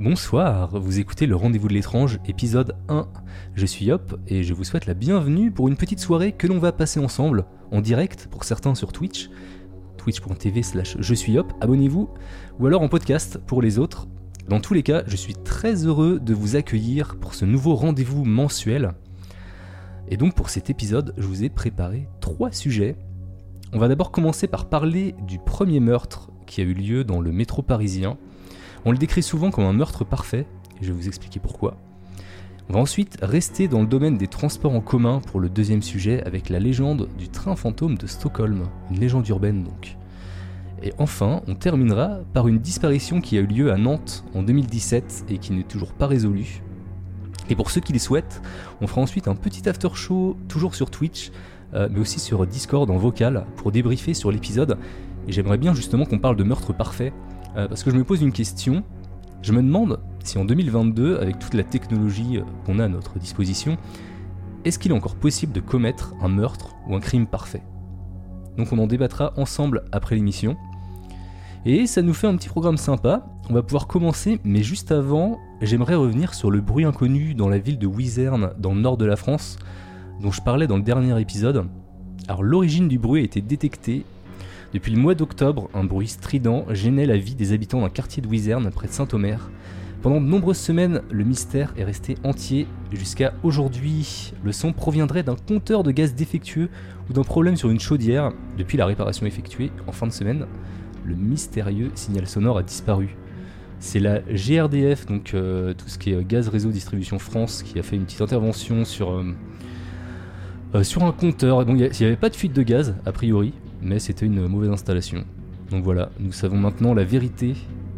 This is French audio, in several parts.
Bonsoir, vous écoutez le Rendez-vous de l'étrange, épisode 1. Je suis Yop et je vous souhaite la bienvenue pour une petite soirée que l'on va passer ensemble, en direct pour certains sur Twitch, twitch.tv slash je suis Yop, abonnez-vous, ou alors en podcast pour les autres. Dans tous les cas, je suis très heureux de vous accueillir pour ce nouveau rendez-vous mensuel. Et donc pour cet épisode, je vous ai préparé trois sujets. On va d'abord commencer par parler du premier meurtre qui a eu lieu dans le métro parisien on le décrit souvent comme un meurtre parfait, et je vais vous expliquer pourquoi. On va ensuite rester dans le domaine des transports en commun pour le deuxième sujet avec la légende du train fantôme de Stockholm, une légende urbaine donc. Et enfin, on terminera par une disparition qui a eu lieu à Nantes en 2017 et qui n'est toujours pas résolue. Et pour ceux qui le souhaitent, on fera ensuite un petit after show, toujours sur Twitch, euh, mais aussi sur Discord en vocal, pour débriefer sur l'épisode. Et j'aimerais bien justement qu'on parle de meurtre parfait, euh, parce que je me pose une question. Je me demande si en 2022, avec toute la technologie euh, qu'on a à notre disposition, est-ce qu'il est encore possible de commettre un meurtre ou un crime parfait? Donc on en débattra ensemble après l'émission. Et ça nous fait un petit programme sympa. On va pouvoir commencer, mais juste avant, j'aimerais revenir sur le bruit inconnu dans la ville de Wizerne, dans le nord de la France, dont je parlais dans le dernier épisode. Alors l'origine du bruit a été détectée depuis le mois d'octobre, un bruit strident gênait la vie des habitants d'un quartier de Wizerne près de Saint-Omer. Pendant de nombreuses semaines, le mystère est resté entier jusqu'à aujourd'hui. Le son proviendrait d'un compteur de gaz défectueux ou d'un problème sur une chaudière. Depuis la réparation effectuée en fin de semaine, le mystérieux signal sonore a disparu. C'est la GRDF, donc euh, tout ce qui est Gaz Réseau Distribution France, qui a fait une petite intervention sur, euh, euh, sur un compteur. il n'y avait pas de fuite de gaz, a priori, mais c'était une mauvaise installation. Donc voilà, nous savons maintenant la vérité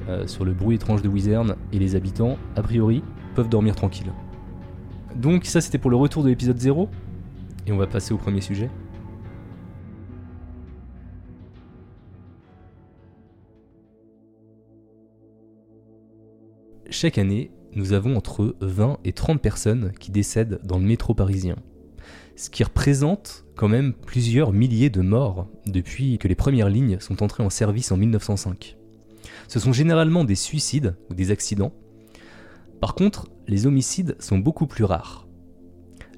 euh, sur le bruit étrange de Wizerne et les habitants, a priori, peuvent dormir tranquilles. Donc ça c'était pour le retour de l'épisode 0, et on va passer au premier sujet. Chaque année, nous avons entre 20 et 30 personnes qui décèdent dans le métro parisien ce qui représente quand même plusieurs milliers de morts depuis que les premières lignes sont entrées en service en 1905. Ce sont généralement des suicides ou des accidents. Par contre, les homicides sont beaucoup plus rares.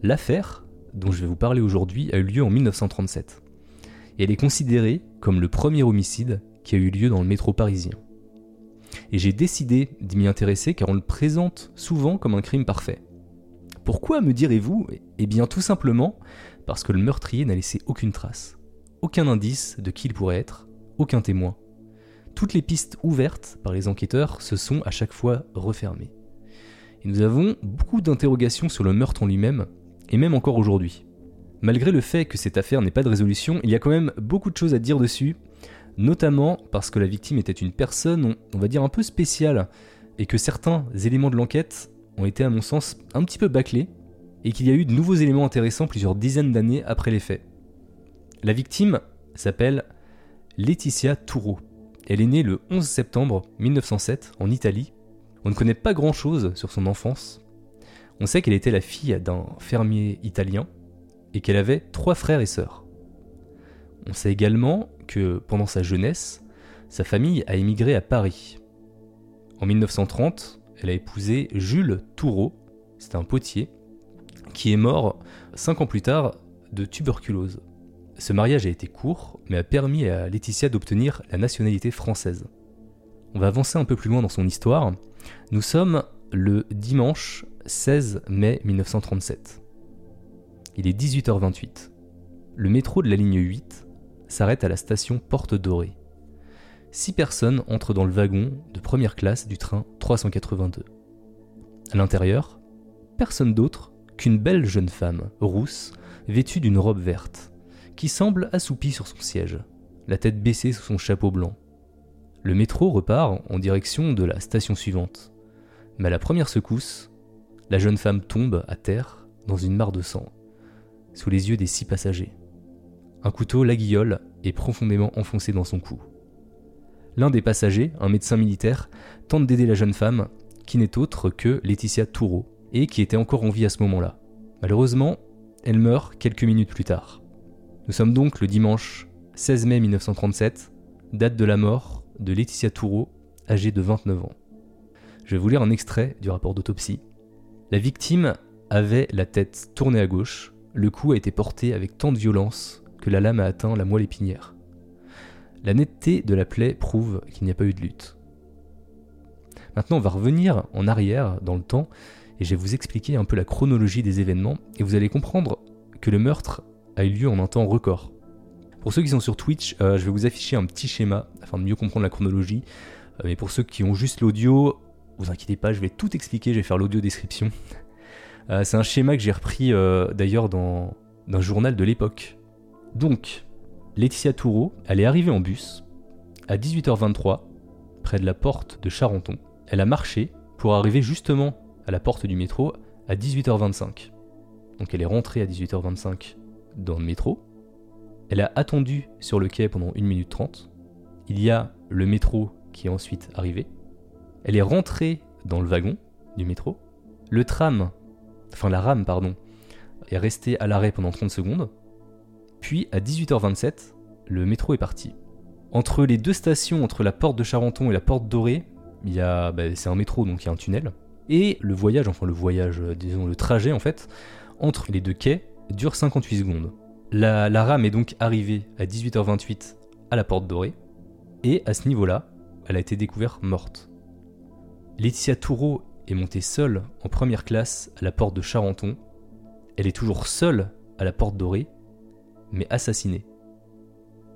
L'affaire dont je vais vous parler aujourd'hui a eu lieu en 1937. Et elle est considérée comme le premier homicide qui a eu lieu dans le métro parisien. Et j'ai décidé d'y m'y intéresser car on le présente souvent comme un crime parfait. Pourquoi me direz-vous Eh bien tout simplement parce que le meurtrier n'a laissé aucune trace, aucun indice de qui il pourrait être, aucun témoin. Toutes les pistes ouvertes par les enquêteurs se sont à chaque fois refermées. Et nous avons beaucoup d'interrogations sur le meurtre en lui-même, et même encore aujourd'hui. Malgré le fait que cette affaire n'ait pas de résolution, il y a quand même beaucoup de choses à dire dessus, notamment parce que la victime était une personne, on va dire, un peu spéciale, et que certains éléments de l'enquête ont été à mon sens un petit peu bâclés et qu'il y a eu de nouveaux éléments intéressants plusieurs dizaines d'années après les faits. La victime s'appelle Laetitia Toureau. Elle est née le 11 septembre 1907 en Italie. On ne connaît pas grand-chose sur son enfance. On sait qu'elle était la fille d'un fermier italien et qu'elle avait trois frères et sœurs. On sait également que pendant sa jeunesse, sa famille a émigré à Paris. En 1930, elle a épousé Jules Toureau, c'est un potier, qui est mort cinq ans plus tard de tuberculose. Ce mariage a été court, mais a permis à Laetitia d'obtenir la nationalité française. On va avancer un peu plus loin dans son histoire. Nous sommes le dimanche 16 mai 1937. Il est 18h28. Le métro de la ligne 8 s'arrête à la station Porte Dorée six personnes entrent dans le wagon de première classe du train 382. À l'intérieur, personne d'autre qu'une belle jeune femme, rousse, vêtue d'une robe verte, qui semble assoupie sur son siège, la tête baissée sous son chapeau blanc. Le métro repart en direction de la station suivante. Mais à la première secousse, la jeune femme tombe à terre dans une mare de sang, sous les yeux des six passagers. Un couteau l'aguillole est profondément enfoncé dans son cou. L'un des passagers, un médecin militaire, tente d'aider la jeune femme, qui n'est autre que Laetitia Toureau, et qui était encore en vie à ce moment-là. Malheureusement, elle meurt quelques minutes plus tard. Nous sommes donc le dimanche 16 mai 1937, date de la mort de Laetitia Toureau, âgée de 29 ans. Je vais vous lire un extrait du rapport d'autopsie. La victime avait la tête tournée à gauche, le cou a été porté avec tant de violence que la lame a atteint la moelle épinière. La netteté de la plaie prouve qu'il n'y a pas eu de lutte. Maintenant, on va revenir en arrière dans le temps et je vais vous expliquer un peu la chronologie des événements et vous allez comprendre que le meurtre a eu lieu en un temps record. Pour ceux qui sont sur Twitch, euh, je vais vous afficher un petit schéma afin de mieux comprendre la chronologie. Euh, mais pour ceux qui ont juste l'audio, vous inquiétez pas, je vais tout expliquer, je vais faire l'audio description. Euh, c'est un schéma que j'ai repris d'ailleurs dans un journal de l'époque. Donc, Laetitia Toureau, elle est arrivée en bus à 18h23 près de la porte de Charenton. Elle a marché pour arriver justement à la porte du métro à 18h25. Donc elle est rentrée à 18h25 dans le métro. Elle a attendu sur le quai pendant 1 minute 30. Il y a le métro qui est ensuite arrivé. Elle est rentrée dans le wagon du métro. Le tram, enfin la rame pardon, est restée à l'arrêt pendant 30 secondes. Puis à 18h27, le métro est parti. Entre les deux stations, entre la porte de Charenton et la porte dorée, il y a, bah, c'est un métro donc il y a un tunnel. Et le voyage, enfin le voyage, euh, disons le trajet en fait, entre les deux quais dure 58 secondes. La, la rame est donc arrivée à 18h28 à la porte dorée, et à ce niveau-là, elle a été découverte morte. Laetitia Toureau est montée seule en première classe à la porte de Charenton. Elle est toujours seule à la porte dorée, mais assassinée.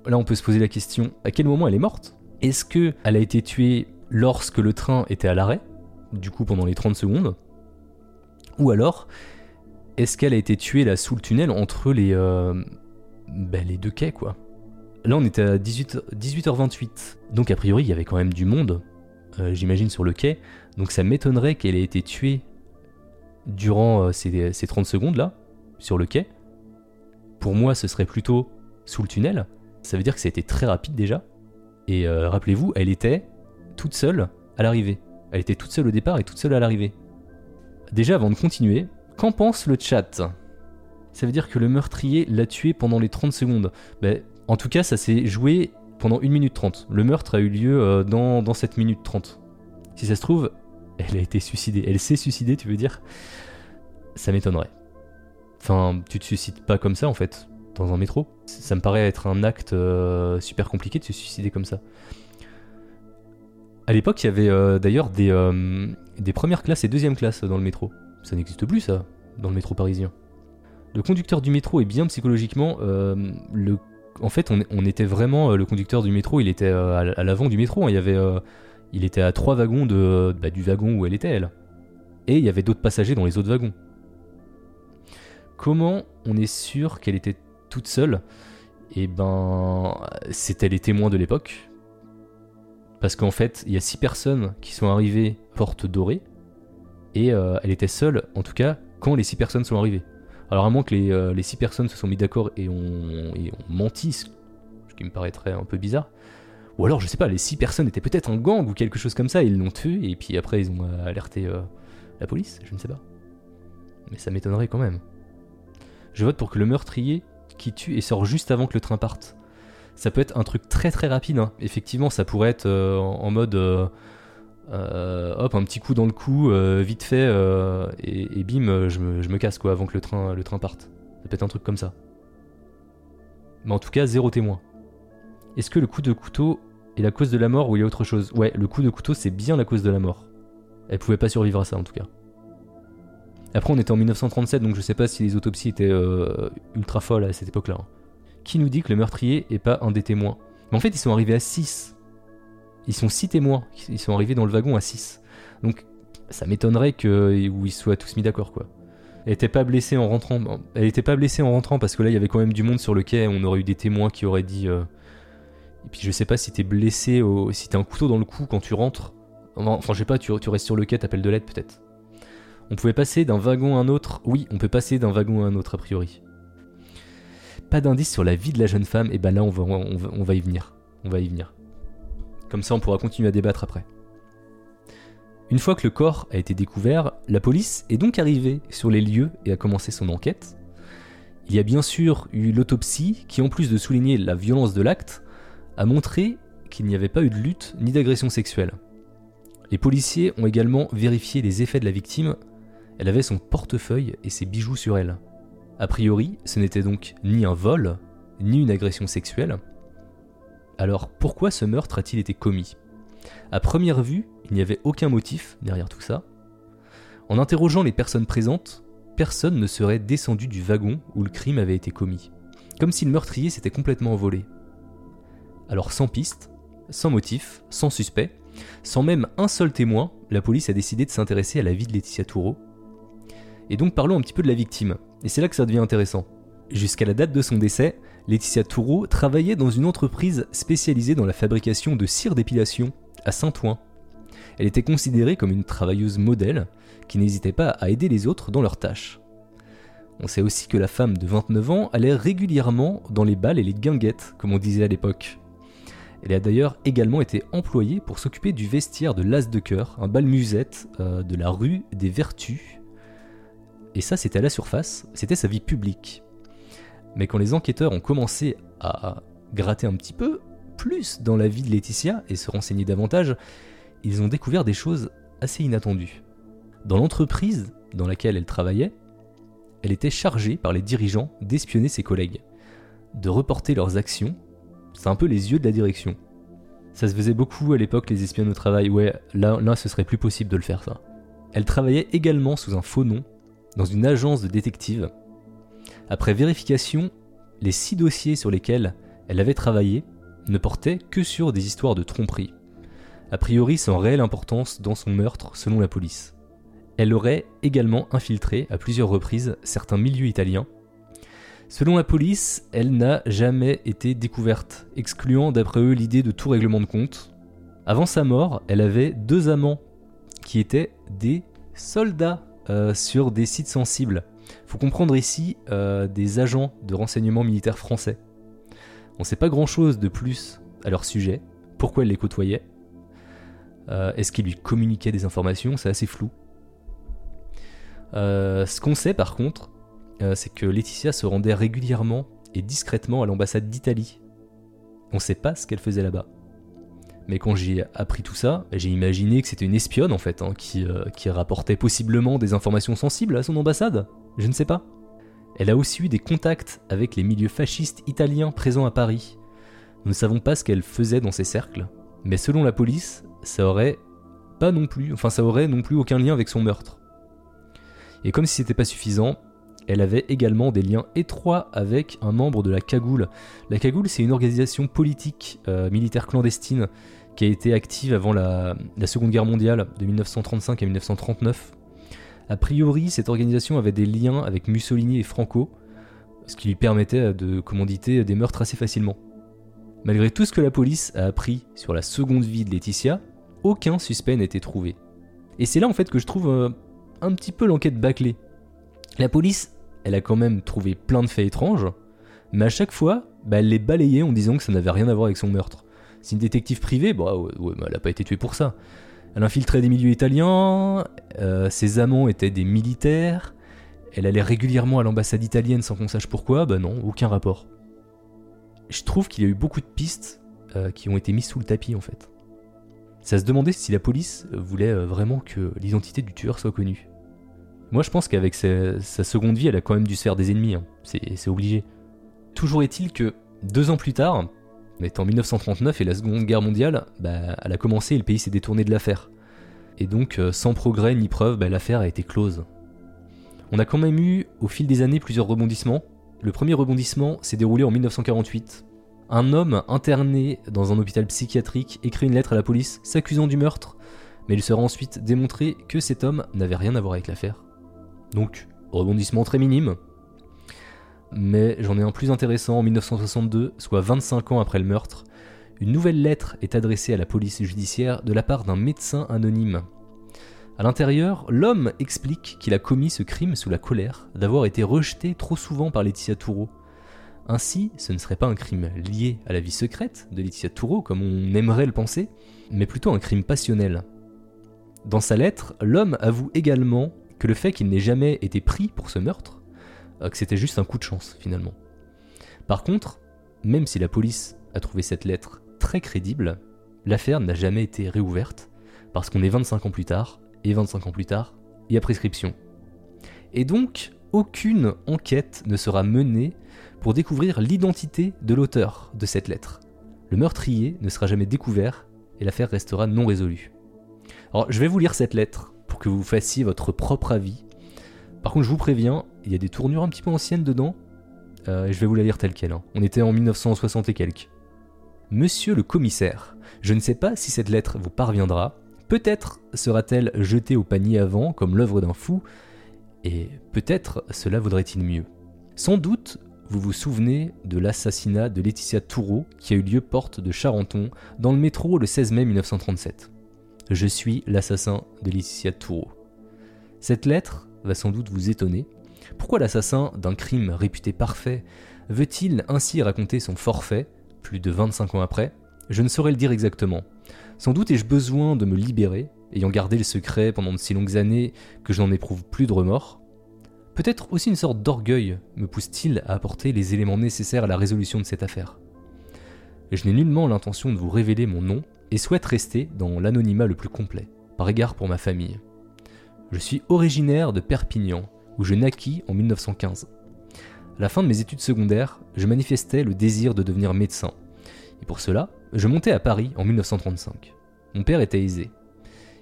Là, on peut se poser la question à quel moment elle est morte? Est-ce que elle a été tuée lorsque le train était à l'arrêt, du coup pendant les 30 secondes? Ou alors, est-ce qu'elle a été tuée là sous le tunnel entre les, euh, ben, les deux quais, quoi? Là, on était à 18, h 28 donc a priori, il y avait quand même du monde, euh, j'imagine, sur le quai. Donc ça m'étonnerait qu'elle ait été tuée durant euh, ces, ces 30 secondes là, sur le quai. Pour moi, ce serait plutôt sous le tunnel. Ça veut dire que ça a été très rapide déjà. Et euh, rappelez-vous, elle était toute seule à l'arrivée. Elle était toute seule au départ et toute seule à l'arrivée. Déjà, avant de continuer, qu'en pense le chat? Ça veut dire que le meurtrier l'a tué pendant les 30 secondes. Ben, en tout cas, ça s'est joué pendant 1 minute 30. Le meurtre a eu lieu euh, dans, dans cette minute 30. Si ça se trouve, elle a été suicidée. Elle s'est suicidée, tu veux dire? Ça m'étonnerait. Enfin, tu te suicides pas comme ça en fait, dans un métro. Ça me paraît être un acte euh, super compliqué de se suicider comme ça. À l'époque, il y avait euh, d'ailleurs des, euh, des premières classes et deuxième classes dans le métro. Ça n'existe plus ça, dans le métro parisien. Le conducteur du métro est bien psychologiquement. le... En fait, on, était vraiment. le conducteur du métro, il était à l'avant du métro. Hein. Il, y avait, il était à trois wagons de, bah, du wagon où elle était, elle. Et il y avait d'autres passagers dans les autres wagons. Comment on est sûr qu'elle était toute seule Eh ben, c'était les témoins de l'époque. Parce qu'en fait, il y a six personnes qui sont arrivées porte dorée. Et euh, elle était seule, en tout cas, quand les six personnes sont arrivées. Alors à moins que les, euh, six personnes se sont mis d'accord et ont, menti, ce qui me paraîtrait un peu bizarre. Ou alors, je sais pas, les six personnes étaient peut-être un gang ou quelque chose comme ça, ils l'ont tué, et puis après ils ont euh, alerté la police, je ne sais pas. Mais ça m'étonnerait quand même. Je vote pour que le meurtrier qui tue et sort juste avant que le train parte. Ça peut être un truc très très rapide. Hein. Effectivement, ça pourrait être euh, en mode euh, euh, hop, un petit coup dans le cou, vite fait, et, bim, je me, casse quoi avant que le train, le train parte. Ça peut être un truc comme ça. Mais en tout cas, zéro témoin. Est-ce que le coup de couteau est la cause de la mort ou il y a autre chose? Ouais, le coup de couteau, c'est bien la cause de la mort. Elle pouvait pas survivre à ça en tout cas. Après, on était en 1937, donc je sais pas si les autopsies étaient euh, ultra folles à cette époque-là. Hein. Qui nous dit que le meurtrier est pas un des témoins? Mais en fait, ils sont arrivés à 6. Ils sont 6 témoins. Ils sont arrivés dans le wagon à 6. Donc, ça m'étonnerait qu'ils soient tous mis d'accord, quoi. Elle était pas blessée en rentrant. Elle était pas blessée en rentrant parce que là, il y avait quand même du monde sur le quai. On aurait eu des témoins qui auraient dit. euh, Et puis je sais pas si t'es blessé, au... si t'as un couteau dans le cou quand tu rentres. Enfin, je sais pas, tu, tu restes sur le quai, t'appelles de l'aide peut-être. On pouvait passer d'un wagon à un autre. Oui, on peut passer d'un wagon à un autre a priori. Pas d'indice sur la vie de la jeune femme. Et ben là, on va, on va, on va y venir. On va y venir. Comme ça, on pourra continuer à débattre après. Une fois que le corps a été découvert, la police est donc arrivée sur les lieux et a commencé son enquête. Il y a bien sûr eu l'autopsie qui, en plus de souligner la violence de l'acte, a montré qu'il n'y avait pas eu de lutte ni d'agression sexuelle. Les policiers ont également vérifié les effets de la victime. Elle avait son portefeuille et ses bijoux sur elle. A priori, ce n'était donc ni un vol, ni une agression sexuelle. Alors pourquoi ce meurtre a-t-il été commis? À première vue, il n'y avait aucun motif derrière tout ça. En interrogeant les personnes présentes, personne ne serait descendu du wagon où le crime avait été commis, comme si le meurtrier s'était complètement envolé. Alors sans piste, sans motif, sans suspect, sans même un seul témoin, la police a décidé de s'intéresser à la vie de Laetitia Toureau. Et donc parlons un petit peu de la victime, et c'est là que ça devient intéressant. Jusqu'à la date de son décès, Laetitia Toureau travaillait dans une entreprise spécialisée dans la fabrication de cire d'épilation à Saint-Ouen. Elle était considérée comme une travailleuse modèle qui n'hésitait pas à aider les autres dans leurs tâches. On sait aussi que la femme de 29 ans allait régulièrement dans les balles et les guinguettes, comme on disait à l'époque. Elle a d'ailleurs également été employée pour s'occuper du vestiaire de l'As de cœur, un bal musette euh, de la rue des Vertus. Et ça, c'était à la surface, c'était sa vie publique. Mais quand les enquêteurs ont commencé à gratter un petit peu plus dans la vie de Laetitia et se renseigner davantage, ils ont découvert des choses assez inattendues. Dans l'entreprise dans laquelle elle travaillait, elle était chargée par les dirigeants d'espionner ses collègues, de reporter leurs actions. C'est un peu les yeux de la direction. Ça se faisait beaucoup à l'époque les espions au travail. Ouais, là, là, ce serait plus possible de le faire ça. Elle travaillait également sous un faux nom dans une agence de détectives. Après vérification, les six dossiers sur lesquels elle avait travaillé ne portaient que sur des histoires de tromperie a priori sans réelle importance dans son meurtre selon la police. Elle aurait également infiltré à plusieurs reprises certains milieux italiens. Selon la police, elle n'a jamais été découverte, excluant d'après eux l'idée de tout règlement de compte. Avant sa mort, elle avait deux amants qui étaient des soldats euh, sur des sites sensibles. Faut comprendre ici euh, des agents de renseignement militaire français. On ne sait pas grand chose de plus à leur sujet, pourquoi elle les côtoyait, euh, Est-ce qu'il lui communiquait des informations C'est assez flou. Ce qu'on sait par contre, c'est que Laetitia se rendait régulièrement et discrètement à l'ambassade d'Italie. On sait pas ce qu'elle faisait là-bas. Mais quand j'ai appris tout ça, j'ai imaginé que c'était une espionne en fait, hein, qui, qui rapportait possiblement des informations sensibles à son ambassade. Je ne sais pas. Elle a aussi eu des contacts avec les milieux fascistes italiens présents à Paris. Nous ne savons pas ce qu'elle faisait dans ces cercles, mais selon la police, ça aurait pas non plus, enfin ça aurait non plus aucun lien avec son meurtre. Et comme si c'était pas suffisant, elle avait également des liens étroits avec un membre de la Cagoule. La Cagoule, c'est une organisation politique euh, militaire clandestine qui a été active avant la, Seconde Guerre mondiale de 1935 à 1939. A priori, cette organisation avait des liens avec Mussolini et Franco, ce qui lui permettait de commanditer des meurtres assez facilement. Malgré tout ce que la police a appris sur la seconde vie de Laetitia, aucun suspect n'a été trouvé. Et c'est là en fait que je trouve euh, un petit peu l'enquête bâclée. La police, elle a quand même trouvé plein de faits étranges, mais à chaque fois, bah, elle les balayait en disant que ça n'avait rien à voir avec son meurtre. C'est une détective privée, bah, ouais, bah, elle n'a pas été tuée pour ça. Elle infiltrait des milieux italiens, euh, ses amants étaient des militaires, elle allait régulièrement à l'ambassade italienne sans qu'on sache pourquoi, bah non, aucun rapport. Je trouve qu'il y a eu beaucoup de pistes euh, qui ont été mises sous le tapis en fait. Ça se demandait si la police voulait euh, vraiment que l'identité du tueur soit connue. Moi je pense qu'avec sa, sa, seconde vie, elle a quand même dû se faire des ennemis, hein. c'est obligé. Toujours est-il que deux ans plus tard, on en 1939 et la Seconde Guerre mondiale, bah, elle a commencé et le pays s'est détourné de l'affaire. Et donc, euh, sans progrès ni preuve, bah, l'affaire a été close. On a quand même eu, au fil des années, plusieurs rebondissements. Le premier rebondissement s'est déroulé en 1948. Un homme interné dans un hôpital psychiatrique écrit une lettre à la police s'accusant du meurtre, mais il sera ensuite démontré que cet homme n'avait rien à voir avec l'affaire. Donc, rebondissement très minime. Mais j'en ai un plus intéressant en 1962, soit 25 ans après le meurtre. Une nouvelle lettre est adressée à la police judiciaire de la part d'un médecin anonyme. À l'intérieur, l'homme explique qu'il a commis ce crime sous la colère d'avoir été rejeté trop souvent par Laetitia Toureau. Ainsi, ce ne serait pas un crime lié à la vie secrète de Laetitia Toureau, comme on aimerait le penser, mais plutôt un crime passionnel. Dans sa lettre, l'homme avoue également que le fait qu'il n'ait jamais été pris pour ce meurtre, que c'était juste un coup de chance finalement. Par contre, même si la police a trouvé cette lettre très crédible, l'affaire n'a jamais été réouverte, parce qu'on est 25 ans plus tard, et 25 ans plus tard, il y a prescription. Et donc, aucune enquête ne sera menée pour découvrir l'identité de l'auteur de cette lettre. Le meurtrier ne sera jamais découvert et l'affaire restera non résolue. Alors je vais vous lire cette lettre pour que vous fassiez votre propre avis. Par contre je vous préviens, il y a des tournures un petit peu anciennes dedans. Euh, je vais vous la lire telle qu'elle. Hein. On était en 1960 et quelques. Monsieur le commissaire, je ne sais pas si cette lettre vous parviendra. Peut-être sera-t-elle jetée au panier avant comme l'œuvre d'un fou, et peut-être cela vaudrait-il mieux. Sans doute vous vous souvenez de l'assassinat de Laetitia Toureau qui a eu lieu porte de Charenton dans le métro le 16 mai 1937. Je suis l'assassin de Laetitia Toureau. Cette lettre va sans doute vous étonner. Pourquoi l'assassin d'un crime réputé parfait veut-il ainsi raconter son forfait, plus de 25 ans après? Je ne saurais le dire exactement. Sans doute ai-je besoin de me libérer, ayant gardé le secret pendant de si longues années que je n'en éprouve plus de remords. Peut-être aussi une sorte d'orgueil me pousse-t-il à apporter les éléments nécessaires à la résolution de cette affaire. Je n'ai nullement l'intention de vous révéler mon nom et souhaite rester dans l'anonymat le plus complet, par égard pour ma famille. Je suis originaire de Perpignan, où je naquis en 1915. À la fin de mes études secondaires, je manifestais le désir de devenir médecin. Et pour cela, je montais à Paris en 1935. Mon père était aisé.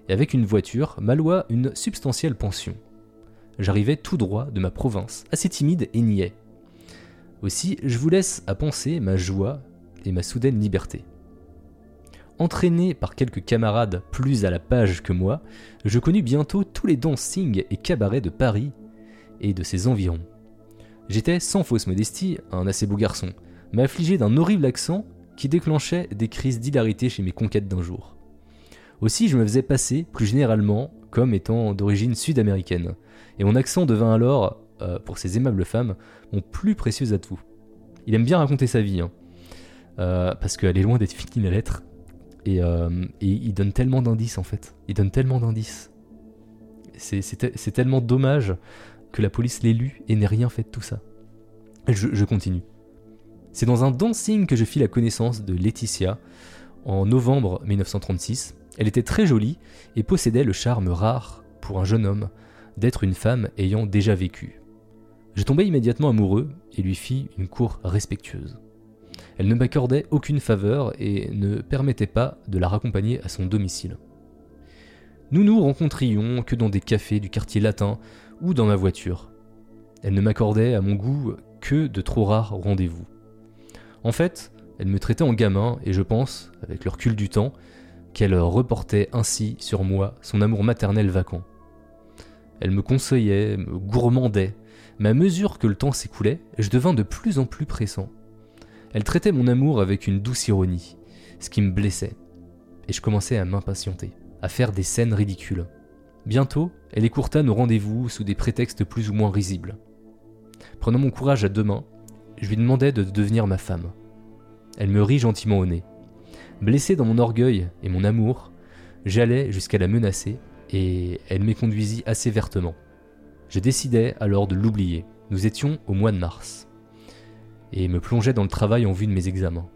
Et avec une voiture, m'alloua une substantielle pension j'arrivais tout droit de ma province, assez timide et niais. Aussi, je vous laisse à penser ma joie et ma soudaine liberté. Entraîné par quelques camarades plus à la page que moi, je connus bientôt tous les dancings et cabarets de Paris et de ses environs. J'étais, sans fausse modestie, un assez beau garçon, mais affligé d'un horrible accent qui déclenchait des crises d'hilarité chez mes conquêtes d'un jour. Aussi, je me faisais passer, plus généralement, comme étant d'origine sud-américaine, et mon accent devint alors, euh, pour ces aimables femmes, mon plus précieux atout. Il aime bien raconter sa vie, hein. euh, parce qu'elle est loin d'être finie la lettre, euh, et, il donne tellement d'indices en fait. Il donne tellement d'indices. C'est tellement dommage que la police l'ait lu et n'ait rien fait de tout ça. Je, je continue. C'est dans un dancing que je fis la connaissance de Laetitia en novembre 1936. Elle était très jolie et possédait le charme rare pour un jeune homme d'être une femme ayant déjà vécu. Je tombai immédiatement amoureux et lui fis une cour respectueuse. Elle ne m'accordait aucune faveur et ne permettait pas de la raccompagner à son domicile. Nous nous rencontrions que dans des cafés du quartier latin ou dans ma voiture. Elle ne m'accordait à mon goût que de trop rares rendez-vous. En fait, elle me traitait en gamin et je pense, avec le recul du temps, qu'elle reportait ainsi sur moi son amour maternel vacant. Elle me conseillait, me gourmandait, mais à mesure que le temps s'écoulait, je devins de plus en plus pressant. Elle traitait mon amour avec une douce ironie, ce qui me blessait, et je commençais à m'impatienter, à faire des scènes ridicules. Bientôt, elle écourta nos rendez-vous sous des prétextes plus ou moins risibles. Prenant mon courage à deux mains, je lui demandai de devenir ma femme. Elle me rit gentiment au nez. Blessé dans mon orgueil et mon amour, j'allais jusqu'à la menacer et elle m'éconduisit assez vertement. Je décidai alors de l'oublier. Nous étions au mois de mars. Et me plongeai dans le travail en vue de mes examens.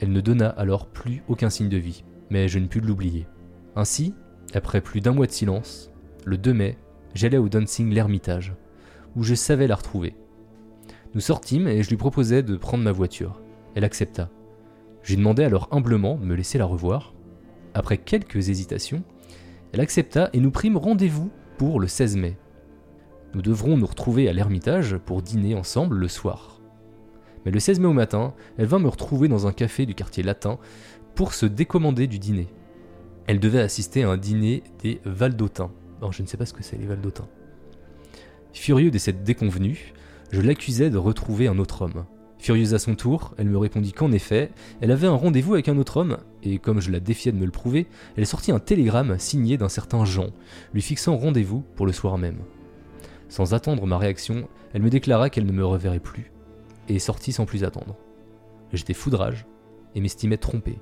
Elle ne donna alors plus aucun signe de vie, mais je ne pus l'oublier. Ainsi, après plus d'un mois de silence, le 2 mai, j'allai au dancing l'Ermitage, où je savais la retrouver. Nous sortîmes et je lui proposai de prendre ma voiture. Elle accepta. Je lui demandai alors humblement de me laisser la revoir. Après quelques hésitations, elle accepta et nous prîmes rendez-vous pour le 16 mai. Nous devrons nous retrouver à l'Ermitage pour dîner ensemble le soir. Mais le 16 mai au matin, elle vint me retrouver dans un café du quartier latin pour se décommander du dîner. Elle devait assister à un dîner des Valdotins. Alors je ne sais pas ce que c'est les Valdotins. Furieux de cette déconvenue, je l'accusais de retrouver un autre homme. Furieuse à son tour, elle me répondit qu'en effet, elle avait un rendez-vous avec un autre homme, et comme je la défiais de me le prouver, elle sortit un télégramme signé d'un certain Jean, lui fixant rendez-vous pour le soir même. Sans attendre ma réaction, elle me déclara qu'elle ne me reverrait plus, et sortit sans plus attendre. J'étais foudrage, et m'estimais trompé.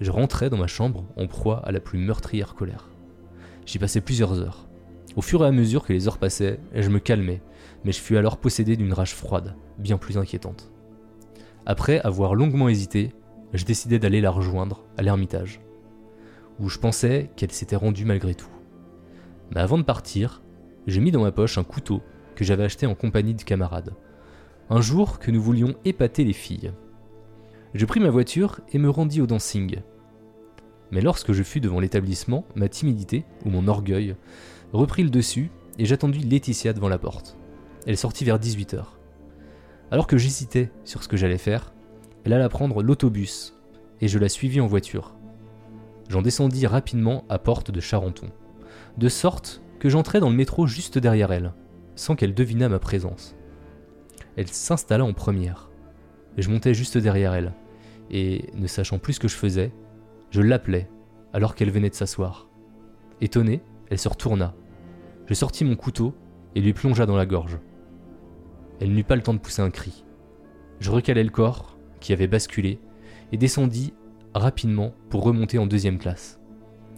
Je rentrais dans ma chambre en proie à la plus meurtrière colère. J'y passais plusieurs heures. Au fur et à mesure que les heures passaient, je me calmais, mais je fus alors possédé d'une rage froide, bien plus inquiétante. Après avoir longuement hésité, je décidai d'aller la rejoindre à l'ermitage, où je pensais qu'elle s'était rendue malgré tout. Mais avant de partir, j'ai mis dans ma poche un couteau que j'avais acheté en compagnie de camarades, un jour que nous voulions épater les filles. Je pris ma voiture et me rendis au dancing. Mais lorsque je fus devant l'établissement, ma timidité, ou mon orgueil, reprit le dessus et j'attendis Laetitia devant la porte. Elle sortit vers 18h. Alors que j'hésitais sur ce que j'allais faire, elle alla prendre l'autobus et je la suivis en voiture. J'en descendis rapidement à Porte de Charenton, de sorte que j'entrai dans le métro juste derrière elle, sans qu'elle devinât ma présence. Elle s'installa en première. Je montais juste derrière elle, et, ne sachant plus ce que je faisais, je l'appelais alors qu'elle venait de s'asseoir. Étonnée, elle se retourna. Je sortis mon couteau et lui plongea dans la gorge. Elle n'eut pas le temps de pousser un cri. Je recalai le corps, qui avait basculé, et descendis rapidement pour remonter en deuxième classe,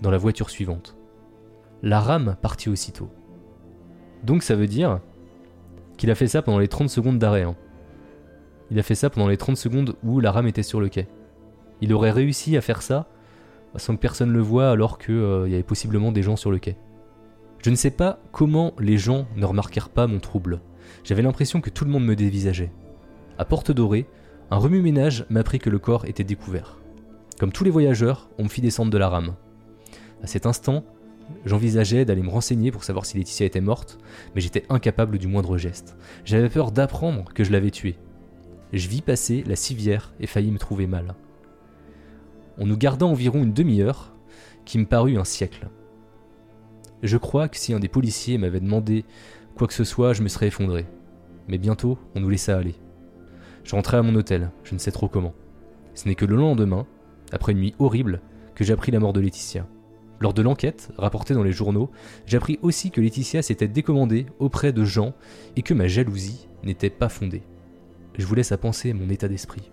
dans la voiture suivante. La rame partit aussitôt. Donc ça veut dire qu'il a fait ça pendant les 30 secondes d'arrêt. Hein. Il a fait ça pendant les 30 secondes où la rame était sur le quai. Il aurait réussi à faire ça sans que personne le voie alors qu'il euh, y avait possiblement des gens sur le quai. Je ne sais pas comment les gens ne remarquèrent pas mon trouble. J'avais l'impression que tout le monde me dévisageait. À Porte Dorée, un remue-ménage m'apprit que le corps était découvert. Comme tous les voyageurs, on me fit descendre de la rame. À cet instant, j'envisageais d'aller me renseigner pour savoir si Laetitia était morte, mais j'étais incapable du moindre geste. J'avais peur d'apprendre que je l'avais tuée. Je vis passer la civière et faillis me trouver mal. On nous garda environ une demi-heure, qui me parut un siècle. Je crois que si un des policiers m'avait demandé quoi que ce soit, je me serais effondré. Mais bientôt, on nous laissa aller. Je rentrai à mon hôtel, je ne sais trop comment. Ce n'est que le lendemain, après une nuit horrible, que j'appris la mort de Laetitia. Lors de l'enquête, rapportée dans les journaux, j'appris aussi que Laetitia s'était décommandée auprès de Jean et que ma jalousie n'était pas fondée. Je vous laisse à penser mon état d'esprit.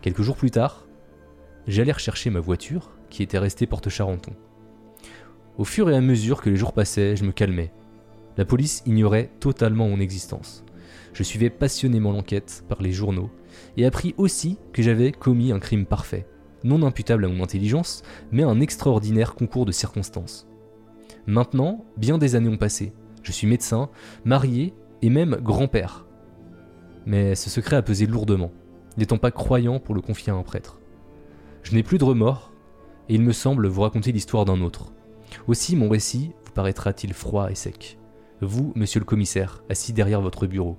Quelques jours plus tard, j'allais rechercher ma voiture qui était restée porte Charenton. Au fur et à mesure que les jours passaient, je me calmais. La police ignorait totalement mon existence. Je suivais passionnément l'enquête par les journaux et appris aussi que j'avais commis un crime parfait, non imputable à mon intelligence, mais un extraordinaire concours de circonstances. Maintenant, bien des années ont passé. Je suis médecin, marié et même grand-père. Mais ce secret a pesé lourdement, n'étant pas croyant pour le confier à un prêtre. Je n'ai plus de remords, et il me semble vous raconter l'histoire d'un autre. Aussi mon récit vous paraîtra-t-il froid et sec. Vous, monsieur le commissaire, assis derrière votre bureau.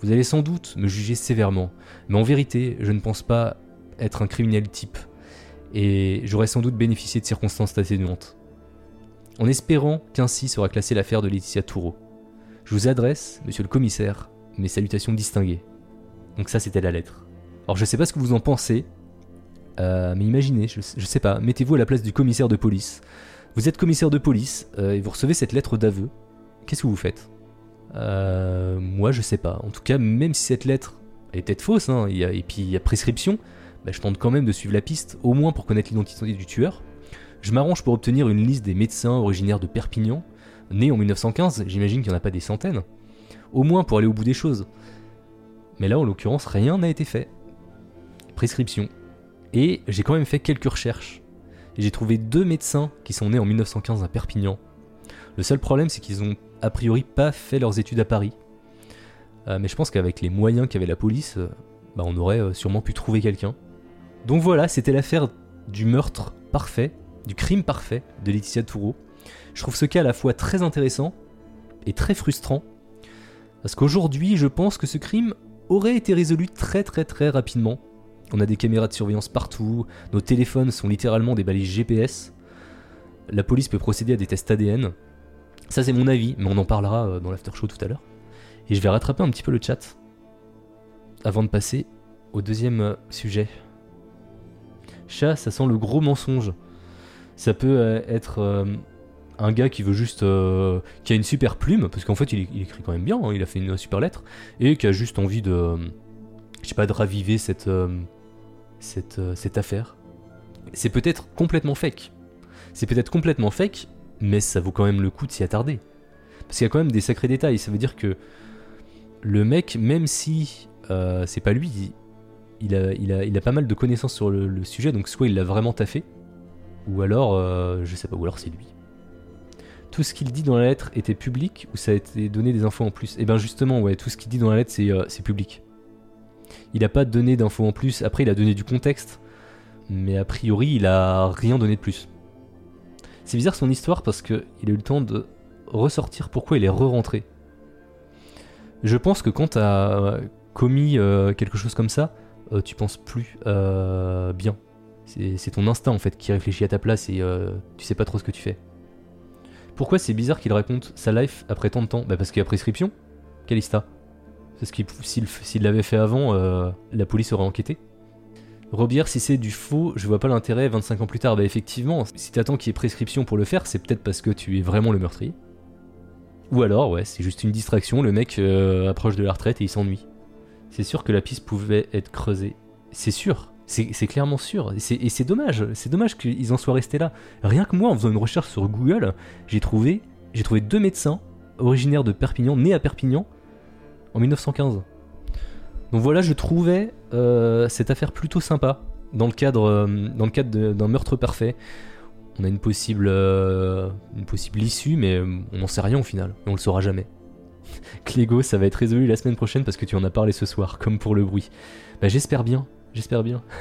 Vous allez sans doute me juger sévèrement, mais en vérité, je ne pense pas être un criminel type, et j'aurais sans doute bénéficié de circonstances atténuantes. En espérant qu'ainsi sera classée l'affaire de Laetitia Toureau. Je vous adresse, monsieur le commissaire, mes salutations distinguées. Donc ça, c'était la lettre. Alors je sais pas ce que vous en pensez, euh, mais imaginez, je, sais pas, mettez-vous à la place du commissaire de police. Vous êtes commissaire de police euh, et vous recevez cette lettre d'aveu. Qu'est-ce que vous faites? Euh, Moi, je sais pas. En tout cas, même si cette lettre est fausse, hein, et puis il y a prescription, bah, je tente quand même de suivre la piste, au moins pour connaître l'identité du tueur. Je m'arrange pour obtenir une liste des médecins originaires de Perpignan, nés en 1915, j'imagine qu'il n'y en a pas des centaines, au moins pour aller au bout des choses. Mais là, en l'occurrence, rien n'a été fait. Prescription. Et j'ai quand même fait quelques recherches. J'ai trouvé deux médecins qui sont nés en 1915 à Perpignan. Le seul problème, c'est qu'ils ont a priori pas fait leurs études à Paris. Euh, mais je pense qu'avec les moyens qu'avait la police, euh, bah, on aurait euh, sûrement pu trouver quelqu'un. Donc voilà, c'était l'affaire du meurtre parfait, du crime parfait de Laetitia Toureau. Je trouve ce cas à la fois très intéressant et très frustrant. Parce qu'aujourd'hui, je pense que ce crime aurait été résolu très très très rapidement. On a des caméras de surveillance partout, nos téléphones sont littéralement des balises GPS. La police peut procéder à des tests ADN. Ça c'est mon avis, mais on en parlera euh, dans l'after show tout à l'heure. Et je vais rattraper un petit peu le chat avant de passer au deuxième euh, sujet. Chat, ça sent le gros mensonge. Ça peut euh, être euh, un gars qui veut juste. euh, qui a une super plume, parce qu'en fait il, écrit quand même bien, hein, il a fait une super lettre, et qui a juste envie de. je sais pas, de raviver cette. cette, cette affaire. C'est peut-être complètement fake. C'est peut-être complètement fake, mais ça vaut quand même le coup de s'y attarder. Parce qu'il y a quand même des sacrés détails. Ça veut dire que le mec, même si c'est pas lui, il, a, il, a, il a pas mal de connaissances sur le, sujet, donc soit il l'a vraiment taffé, ou alors, euh, je sais pas, ou alors c'est lui. Tout ce qu'il dit dans la lettre était public ou ça a été donné des infos en plus? Et bien justement, ouais, tout ce qu'il dit dans la lettre c'est euh, c'est public. Il a pas donné d'infos en plus, après il a donné du contexte, mais a priori il a rien donné de plus. C'est bizarre son histoire parce qu'il a eu le temps de ressortir pourquoi il est re-rentré. Je pense que quand t'as euh, commis quelque chose comme ça, tu penses plus euh, bien. C'est ton instinct en fait qui réfléchit à ta place et euh, tu sais pas trop ce que tu fais. Pourquoi c'est bizarre qu'il raconte sa life après tant de temps? Bah parce qu'il y a prescription. Calista. Parce qu'il s'il l'avait fait avant, euh, la police aurait enquêté. Robière, si c'est du faux, je vois pas l'intérêt 25 ans plus tard. Bah effectivement, si t'attends qu'il y ait prescription pour le faire, c'est peut-être parce que tu es vraiment le meurtrier. Ou alors, ouais, c'est juste une distraction, le mec euh, approche de la retraite et il s'ennuie. C'est sûr que la piste pouvait être creusée. C'est sûr, c'est clairement sûr. Et c'est- dommage, c'est dommage qu'ils en soient restés là. Rien que moi, en faisant une recherche sur Google, j'ai trouvé, trouvé deux médecins originaires de Perpignan, nés à Perpignan, en 1915. Donc voilà, je trouvais euh, cette affaire plutôt sympa dans le cadre, euh, d'un meurtre parfait. On a une possible, euh, une possible issue, mais on n'en sait rien au final, et on le saura jamais. Clégo, ça va être résolu la semaine prochaine parce que tu en as parlé ce soir, comme pour le bruit. Bah j'espère bien, j'espère bien.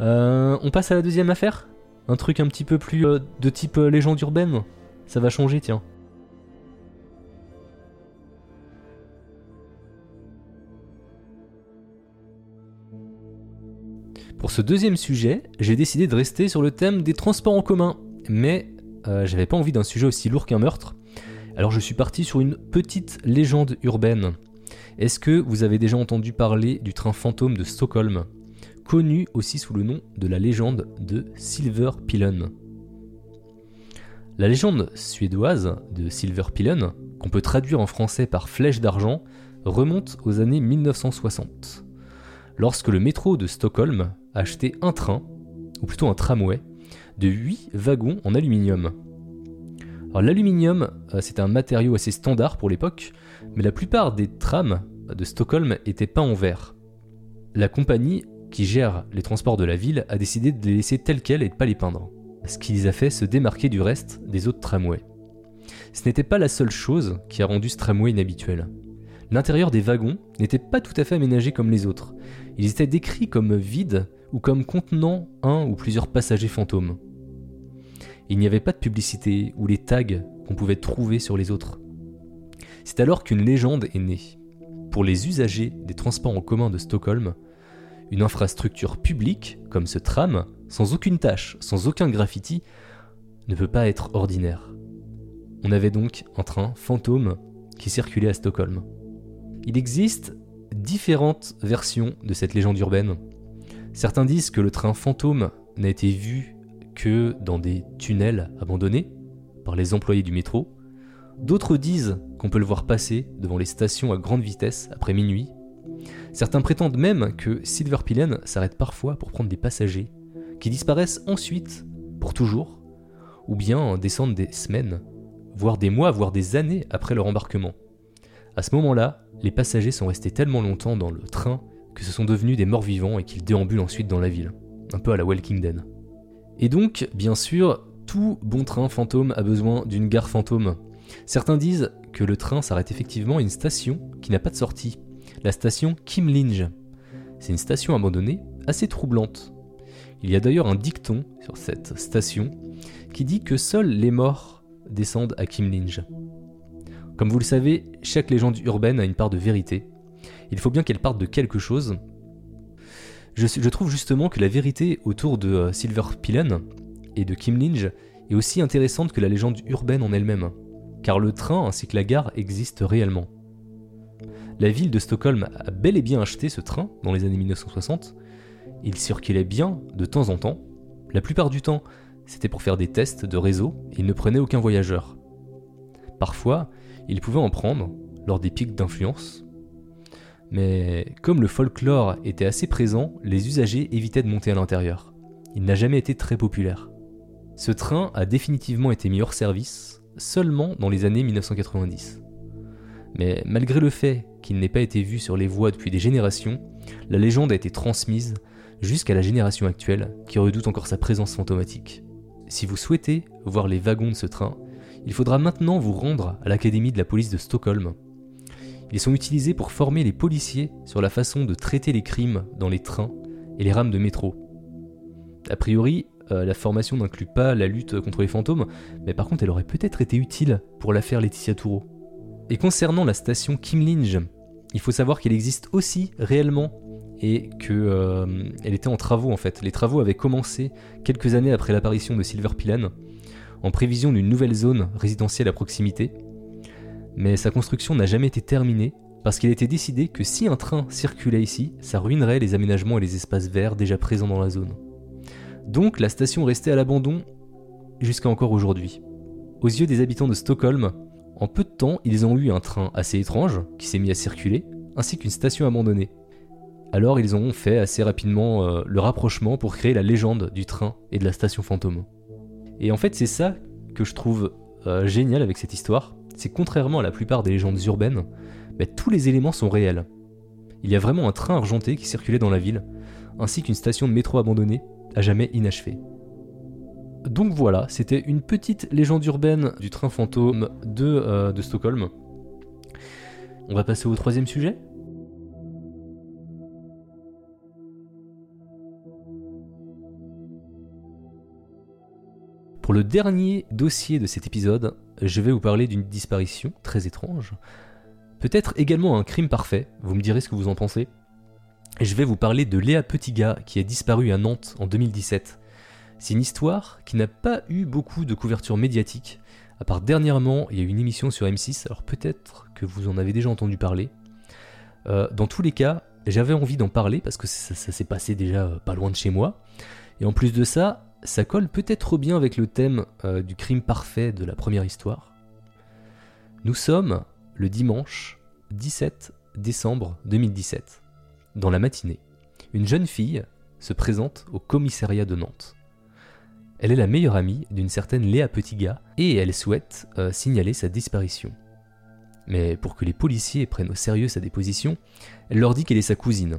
Euh, on passe à la deuxième affaire? Un truc un petit peu plus euh, de type euh, légende urbaine? Ça va changer, tiens. Pour ce deuxième sujet, j'ai décidé de rester sur le thème des transports en commun. Mais j'avais pas envie d'un sujet aussi lourd qu'un meurtre. Alors je suis parti sur une petite légende urbaine. Est-ce que vous avez déjà entendu parler du train fantôme de Stockholm Connu aussi sous le nom de la légende de Silver Pillen? La légende suédoise de Silver Pillen, qu'on peut traduire en français par flèche d'argent, remonte aux années 1960 lorsque le métro de Stockholm a acheté un train, ou plutôt un tramway, de 8 wagons en aluminium. L'aluminium, euh, c'est un matériau assez standard pour l'époque, mais la plupart des trams de Stockholm étaient peints en verre. La compagnie qui gère les transports de la ville a décidé de les laisser tels quels et de pas les peindre, ce qui les a fait se démarquer du reste des autres tramways. Ce n'était pas la seule chose qui a rendu ce tramway inhabituel. L'intérieur des wagons n'était pas tout à fait aménagé comme les autres. Ils étaient décrits comme vides ou comme contenant un ou plusieurs passagers fantômes. Il n'y avait pas de publicité ou les tags qu'on pouvait trouver sur les autres. C'est alors qu'une légende est née. Pour les usagers des transports en commun de Stockholm, une infrastructure publique comme ce tram, sans aucune tâche, sans aucun graffiti, ne peut pas être ordinaire. On avait donc un train fantôme qui circulait à Stockholm. Il existe différentes versions de cette légende urbaine. Certains disent que le train fantôme n'a été vu que dans des tunnels abandonnés par les employés du métro. D'autres disent qu'on peut le voir passer devant les stations à grande vitesse après minuit. Certains prétendent même que Silver Pillen s'arrête parfois pour prendre des passagers, qui disparaissent ensuite, pour toujours, ou bien descendent des semaines, voire des mois, voire des années après leur embarquement. À ce moment-là, les passagers sont restés tellement longtemps dans le train que ce sont devenus des morts vivants et qu'ils déambulent ensuite dans la ville, un peu à la Walking. Et donc, bien sûr, tout bon train fantôme a besoin d'une gare fantôme. Certains disent que le train s'arrête effectivement à une station qui n'a pas de sortie, la station Kimlinge. C'est une station abandonnée assez troublante. Il y a d'ailleurs un dicton sur cette station qui dit que seuls les morts descendent à Kimlinge. Comme vous le savez, chaque légende urbaine a une part de vérité. Il faut bien qu'elle parte de quelque chose. Je, trouve justement que la vérité autour de euh, Silver et de Kim Lynch est aussi intéressante que la légende urbaine en elle-même, car le train ainsi que la gare existent réellement. La ville de Stockholm a bel et bien acheté ce train dans les années 1960. Il circulait bien de temps en temps. La plupart du temps, c'était pour faire des tests de réseau il ne prenait aucun voyageur. Parfois, il pouvait en prendre lors des pics d'influence. Mais comme le folklore était assez présent, les usagers évitaient de monter à l'intérieur. Il n'a jamais été très populaire. Ce train a définitivement été mis hors service seulement dans les années 1990. Mais malgré le fait qu'il n'ait pas été vu sur les voies depuis des générations, la légende a été transmise jusqu'à la génération actuelle qui redoute encore sa présence fantomatique. Si vous souhaitez voir les wagons de ce train, il faudra maintenant vous rendre à l'Académie de la police de Stockholm. Ils sont utilisés pour former les policiers sur la façon de traiter les crimes dans les trains et les rames de métro. A priori, euh, la formation n'inclut pas la lutte contre les fantômes, mais par contre elle aurait peut-être été utile pour l'affaire Laetitia Toureau. Et concernant la station Kimlinge, il faut savoir qu'elle existe aussi réellement et qu'elle euh, était en travaux en fait. Les travaux avaient commencé quelques années après l'apparition de Silver Pilan, en prévision d'une nouvelle zone résidentielle à proximité. Mais sa construction n'a jamais été terminée parce qu'il était décidé que si un train circulait ici, ça ruinerait les aménagements et les espaces verts déjà présents dans la zone. Donc la station restait à l'abandon jusqu'à encore aujourd'hui. Aux yeux des habitants de Stockholm, en peu de temps, ils ont eu un train assez étrange qui s'est mis à circuler, ainsi qu'une station abandonnée. Alors ils ont fait assez rapidement euh, le rapprochement pour créer la légende du train et de la station fantôme. Et en fait c'est ça que je trouve euh, génial avec cette histoire, c'est contrairement à la plupart des légendes urbaines, bah, tous les éléments sont réels. Il y a vraiment un train argenté qui circulait dans la ville, ainsi qu'une station de métro abandonnée, à jamais inachevée. Donc voilà, c'était une petite légende urbaine du train fantôme de, euh, de Stockholm. On va passer au troisième sujet? Pour le dernier dossier de cet épisode, je vais vous parler d'une disparition très étrange. Peut-être également un crime parfait, vous me direz ce que vous en pensez. Je vais vous parler de Léa Petitgat qui a disparu à Nantes en 2017. C'est une histoire qui n'a pas eu beaucoup de couverture médiatique, à part dernièrement, il y a eu une émission sur M6, alors peut-être que vous en avez déjà entendu parler. Euh, dans tous les cas, j'avais envie d'en parler parce que ça, s'est passé déjà euh, pas loin de chez moi. Et en plus de ça, ça colle peut-être bien avec le thème euh, du crime parfait de la première histoire. Nous sommes le dimanche 17 décembre 2017. Dans la matinée, une jeune fille se présente au commissariat de Nantes. Elle est la meilleure amie d'une certaine Léa Petitgat et elle souhaite euh, signaler sa disparition. Mais pour que les policiers prennent au sérieux sa déposition, elle leur dit qu'elle est sa cousine.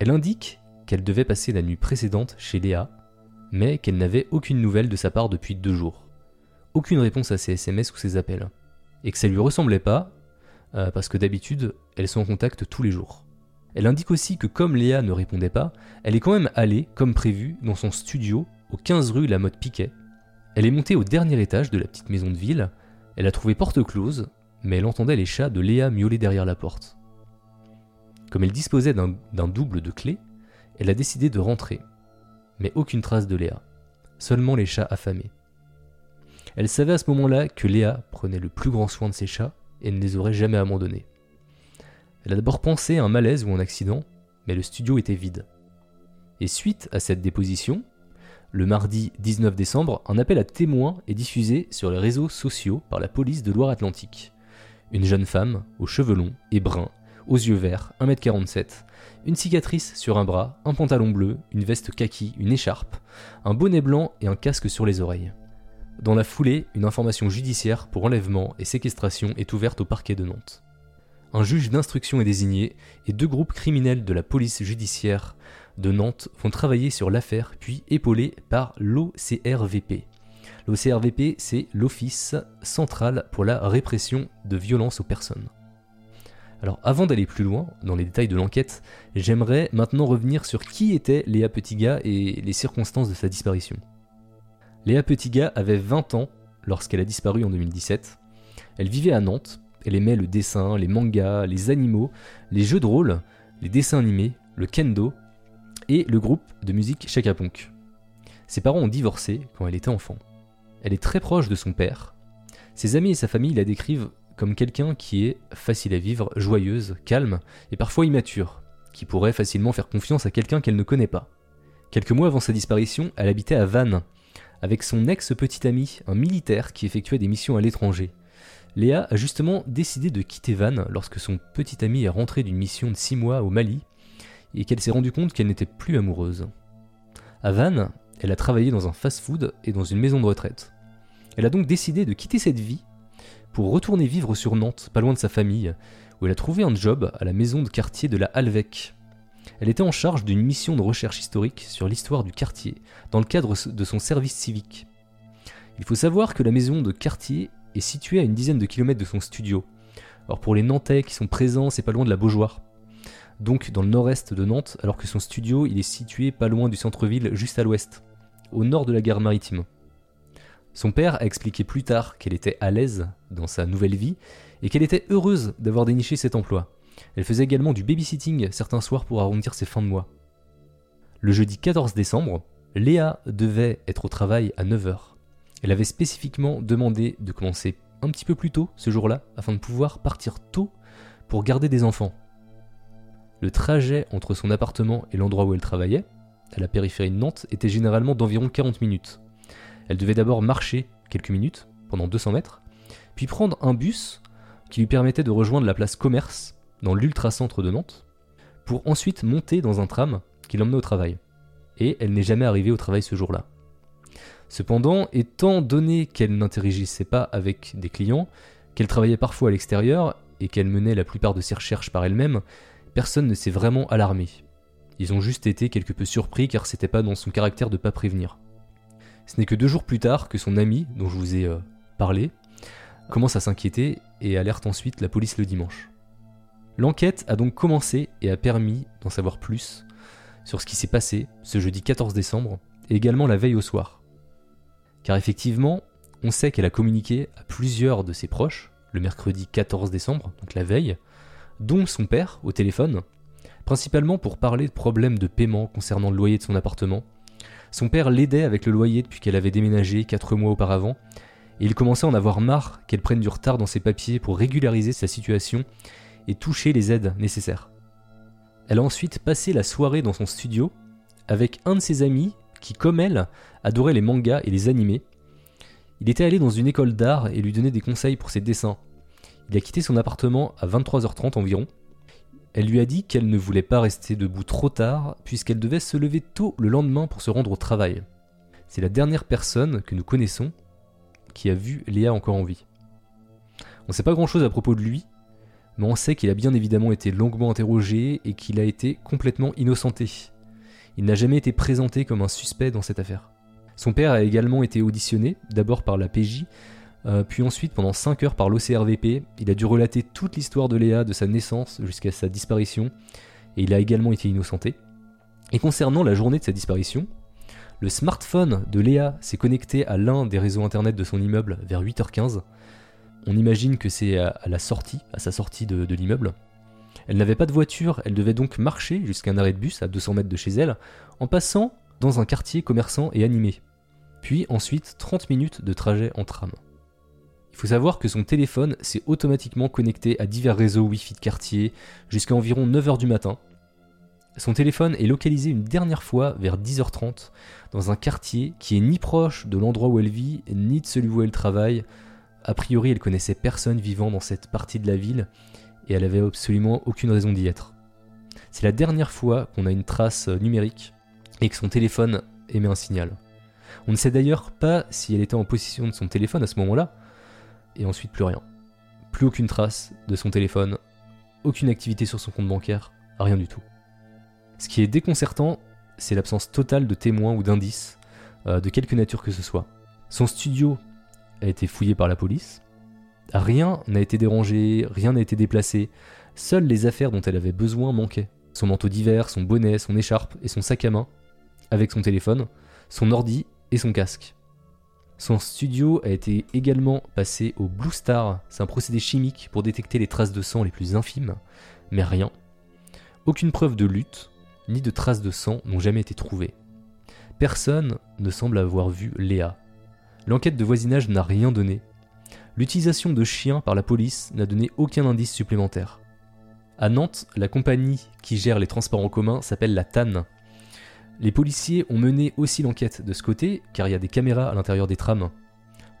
Elle indique qu'elle devait passer la nuit précédente chez Léa, mais qu'elle n'avait aucune nouvelle de sa part depuis deux jours. Aucune réponse à ses SMS ou ses appels. Et que ça lui ressemblait pas, euh, parce que d'habitude, elles sont en contact tous les jours. Elle indique aussi que comme Léa ne répondait pas, elle est quand même allée, comme prévu, dans son studio au 15 rue La Motte Piquet. Elle est montée au dernier étage de la petite maison de ville. Elle a trouvé porte close, mais elle entendait les chats de Léa miauler derrière la porte. Comme elle disposait d'un double de clés, elle a décidé de rentrer. Mais aucune trace de Léa, seulement les chats affamés. Elle savait à ce moment-là que Léa prenait le plus grand soin de ses chats et ne les aurait jamais abandonnés. Elle a d'abord pensé à un malaise ou un accident, mais le studio était vide. Et suite à cette déposition, le mardi 19 décembre, un appel à témoins est diffusé sur les réseaux sociaux par la police de Loire-Atlantique. Une jeune femme, aux cheveux longs et bruns, aux yeux verts, 1m47, une cicatrice sur un bras, un pantalon bleu, une veste kaki, une écharpe, un bonnet blanc et un casque sur les oreilles. Dans la foulée, une information judiciaire pour enlèvement et séquestration est ouverte au parquet de Nantes. Un juge d'instruction est désigné et deux groupes criminels de la police judiciaire de Nantes vont travailler sur l'affaire, puis épaulés par l'OCRVP. L'OCRVP, c'est l'Office central pour la répression de violences aux personnes. Alors avant d'aller plus loin dans les détails de l'enquête, j'aimerais maintenant revenir sur qui était Léa Petitgat et les circonstances de sa disparition. Léa Petitgat avait 20 ans lorsqu'elle a disparu en 2017. Elle vivait à Nantes, elle aimait le dessin, les mangas, les animaux, les jeux de rôle, les dessins animés, le kendo et le groupe de musique Chaka Punk. Ses parents ont divorcé quand elle était enfant. Elle est très proche de son père. Ses amis et sa famille la décrivent comme quelqu'un qui est facile à vivre, joyeuse, calme et parfois immature, qui pourrait facilement faire confiance à quelqu'un qu'elle ne connaît pas. Quelques mois avant sa disparition, elle habitait à Vannes, avec son ex-petit ami, un militaire qui effectuait des missions à l'étranger. Léa a justement décidé de quitter Vannes lorsque son petit ami est rentré d'une mission de 6 mois au Mali et qu'elle s'est rendue compte qu'elle n'était plus amoureuse. À Vannes, elle a travaillé dans un fast-food et dans une maison de retraite. Elle a donc décidé de quitter cette vie pour retourner vivre sur Nantes, pas loin de sa famille, où elle a trouvé un job à la maison de quartier de la Halvec. Elle était en charge d'une mission de recherche historique sur l'histoire du quartier, dans le cadre de son service civique. Il faut savoir que la maison de quartier est située à une dizaine de kilomètres de son studio. Alors pour les Nantais qui sont présents, c'est pas loin de la Beaujoire. Donc dans le nord-est de Nantes, alors que son studio il est situé pas loin du centre-ville, juste à l'ouest, au nord de la gare maritime. Son père a expliqué plus tard qu'elle était à l'aise dans sa nouvelle vie et qu'elle était heureuse d'avoir déniché cet emploi. Elle faisait également du babysitting certains soirs pour arrondir ses fins de mois. Le jeudi 14 décembre, Léa devait être au travail à 9h. Elle avait spécifiquement demandé de commencer un petit peu plus tôt ce jour-là afin de pouvoir partir tôt pour garder des enfants. Le trajet entre son appartement et l'endroit où elle travaillait, à la périphérie de Nantes, était généralement d'environ 40 minutes. Elle devait d'abord marcher quelques minutes, pendant 200 mètres, puis prendre un bus qui lui permettait de rejoindre la place Commerce, dans l'ultra-centre de Nantes, pour ensuite monter dans un tram qui l'emmenait au travail. Et elle n'est jamais arrivée au travail ce jour-là. Cependant, étant donné qu'elle n'interagissait pas avec des clients, qu'elle travaillait parfois à l'extérieur et qu'elle menait la plupart de ses recherches par elle-même, personne ne s'est vraiment alarmé. Ils ont juste été quelque peu surpris car c'était pas dans son caractère de pas prévenir. Ce n'est que deux jours plus tard que son ami, dont je vous ai euh, parlé, commence à s'inquiéter et alerte ensuite la police le dimanche. L'enquête a donc commencé et a permis d'en savoir plus sur ce qui s'est passé ce jeudi 14 décembre et également la veille au soir. Car effectivement, on sait qu'elle a communiqué à plusieurs de ses proches le mercredi 14 décembre, donc la veille, dont son père au téléphone, principalement pour parler de problèmes de paiement concernant le loyer de son appartement son père l'aidait avec le loyer depuis qu'elle avait déménagé 4 mois auparavant, et il commençait à en avoir marre qu'elle prenne du retard dans ses papiers pour régulariser sa situation et toucher les aides nécessaires. Elle a ensuite passé la soirée dans son studio avec un de ses amis qui, comme elle, adorait les mangas et les animés. Il était allé dans une école d'art et lui donnait des conseils pour ses dessins. Il a quitté son appartement à 23h30 environ elle lui a dit qu'elle ne voulait pas rester debout trop tard, puisqu'elle devait se lever tôt le lendemain pour se rendre au travail. C'est la dernière personne que nous connaissons qui a vu Léa encore en vie. On ne sait pas grand-chose à propos de lui, mais on sait qu'il a bien évidemment été longuement interrogé et qu'il a été complètement innocenté. Il n'a jamais été présenté comme un suspect dans cette affaire. Son père a également été auditionné, d'abord par la PJ, euh, puis ensuite, pendant 5 heures par l'OCRVP, il a dû relater toute l'histoire de Léa, de sa naissance jusqu'à sa disparition, et il a également été innocenté. Et concernant la journée de sa disparition, le smartphone de Léa s'est connecté à l'un des réseaux internet de son immeuble vers 8h15. On imagine que c'est à, la sortie, à sa sortie de, de l'immeuble. Elle n'avait pas de voiture, elle devait donc marcher jusqu'à un arrêt de bus à 200 mètres de chez elle, en passant dans un quartier commerçant et animé. Puis ensuite 30 minutes de trajet en tram. Il faut savoir que son téléphone s'est automatiquement connecté à divers réseaux Wi-Fi de quartier jusqu'à environ 9h du matin. Son téléphone est localisé une dernière fois vers 10h30 dans un quartier qui est ni proche de l'endroit où elle vit ni de celui où elle travaille. A priori, elle connaissait personne vivant dans cette partie de la ville et elle avait absolument aucune raison d'y être. C'est la dernière fois qu'on a une trace numérique et que son téléphone émet un signal. On ne sait d'ailleurs pas si elle était en possession de son téléphone à ce moment-là, et ensuite plus rien. Plus aucune trace de son téléphone, aucune activité sur son compte bancaire, rien du tout. Ce qui est déconcertant, c'est l'absence totale de témoins ou d'indices, euh, de quelque nature que ce soit. Son studio a été fouillé par la police, rien n'a été dérangé, rien n'a été déplacé, seules les affaires dont elle avait besoin manquaient. Son manteau d'hiver, son bonnet, son écharpe et son sac à main, avec son téléphone, son ordi et son casque. Son studio a été également passé au Blue Star, c'est un procédé chimique pour détecter les traces de sang les plus infimes, mais rien. Aucune preuve de lutte, ni de traces de sang n'ont jamais été trouvées. Personne ne semble avoir vu Léa. L'enquête de voisinage n'a rien donné. L'utilisation de chiens par la police n'a donné aucun indice supplémentaire. À Nantes, la compagnie qui gère les transports en commun s'appelle la TAN. Les policiers ont mené aussi l'enquête de ce côté, car il y a des caméras à l'intérieur des trams.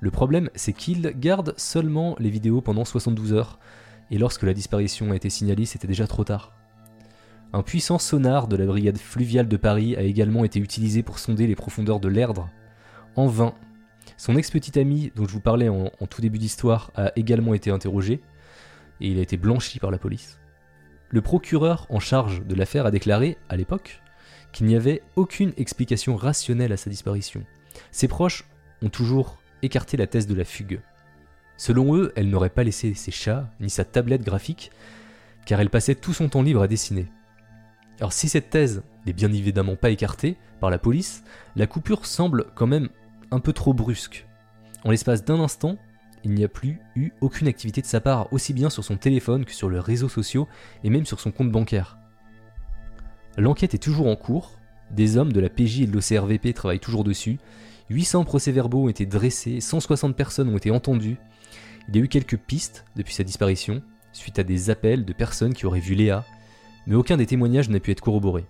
Le problème, c'est qu'ils gardent seulement les vidéos pendant 72 heures, et lorsque la disparition a été signalée, c'était déjà trop tard. Un puissant sonar de la brigade fluviale de Paris a également été utilisé pour sonder les profondeurs de l'Erdre. En vain. Son ex-petit ami, dont je vous parlais en, en tout début d'histoire, a également été interrogé, et il a été blanchi par la police. Le procureur en charge de l'affaire a déclaré, à l'époque, qu'il n'y avait aucune explication rationnelle à sa disparition. Ses proches ont toujours écarté la thèse de la fugue. Selon eux, elle n'aurait pas laissé ses chats ni sa tablette graphique, car elle passait tout son temps libre à dessiner. Alors si cette thèse n'est bien évidemment pas écartée par la police, la coupure semble quand même un peu trop brusque. En l'espace d'un instant, il n'y a plus eu aucune activité de sa part, aussi bien sur son téléphone que sur les réseaux sociaux et même sur son compte bancaire. L'enquête est toujours en cours, des hommes de la PJ et de l'OCRVP travaillent toujours dessus, 800 procès-verbaux ont été dressés, 160 personnes ont été entendues, il y a eu quelques pistes depuis sa disparition, suite à des appels de personnes qui auraient vu Léa, mais aucun des témoignages n'a pu être corroboré.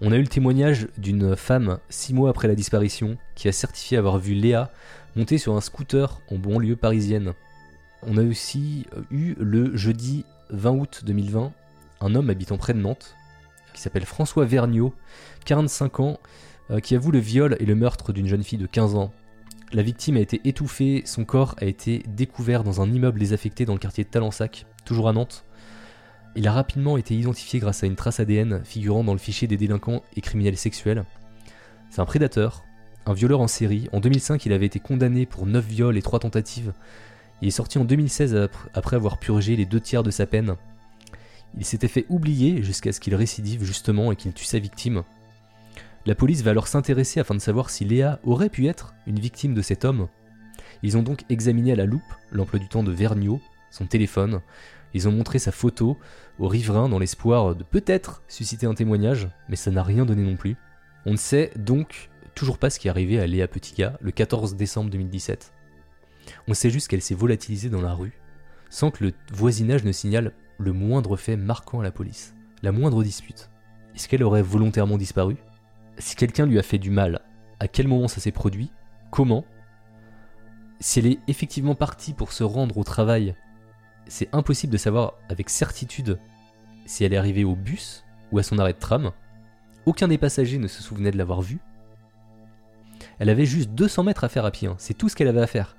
On a eu le témoignage d'une femme, six mois après la disparition, qui a certifié avoir vu Léa monter sur un scooter en banlieue parisienne. On a aussi eu le jeudi 20 août 2020 un homme habitant près de Nantes, qui s'appelle François Vergniaud, 45 ans, euh, qui avoue le viol et le meurtre d'une jeune fille de 15 ans. La victime a été étouffée, son corps a été découvert dans un immeuble désaffecté dans le quartier de Talensac, toujours à Nantes. Il a rapidement été identifié grâce à une trace ADN figurant dans le fichier des délinquants et criminels sexuels. C'est un prédateur, un violeur en série. En 2005, il avait été condamné pour 9 viols et 3 tentatives. Il est sorti en 2016 après avoir purgé les deux tiers de sa peine. Il s'était fait oublier jusqu'à ce qu'il récidive justement et qu'il tue sa victime. La police va alors s'intéresser afin de savoir si Léa aurait pu être une victime de cet homme. Ils ont donc examiné à la loupe l'emploi du temps de Vergniaud, son téléphone. Ils ont montré sa photo aux riverains dans l'espoir de peut-être susciter un témoignage, mais ça n'a rien donné non plus. On ne sait donc toujours pas ce qui est arrivé à Léa Petitga le 14 décembre 2017. On sait juste qu'elle s'est volatilisée dans la rue, sans que le voisinage ne signale le moindre fait marquant à la police, la moindre dispute. Est-ce qu'elle aurait volontairement disparu? Si quelqu'un lui a fait du mal, à quel moment ça s'est produit? Comment? Si elle est effectivement partie pour se rendre au travail, c'est impossible de savoir avec certitude si elle est arrivée au bus ou à son arrêt de tram. Aucun des passagers ne se souvenait de l'avoir vue. Elle avait juste 200 mètres à faire à pied, hein. c'est tout ce qu'elle avait à faire.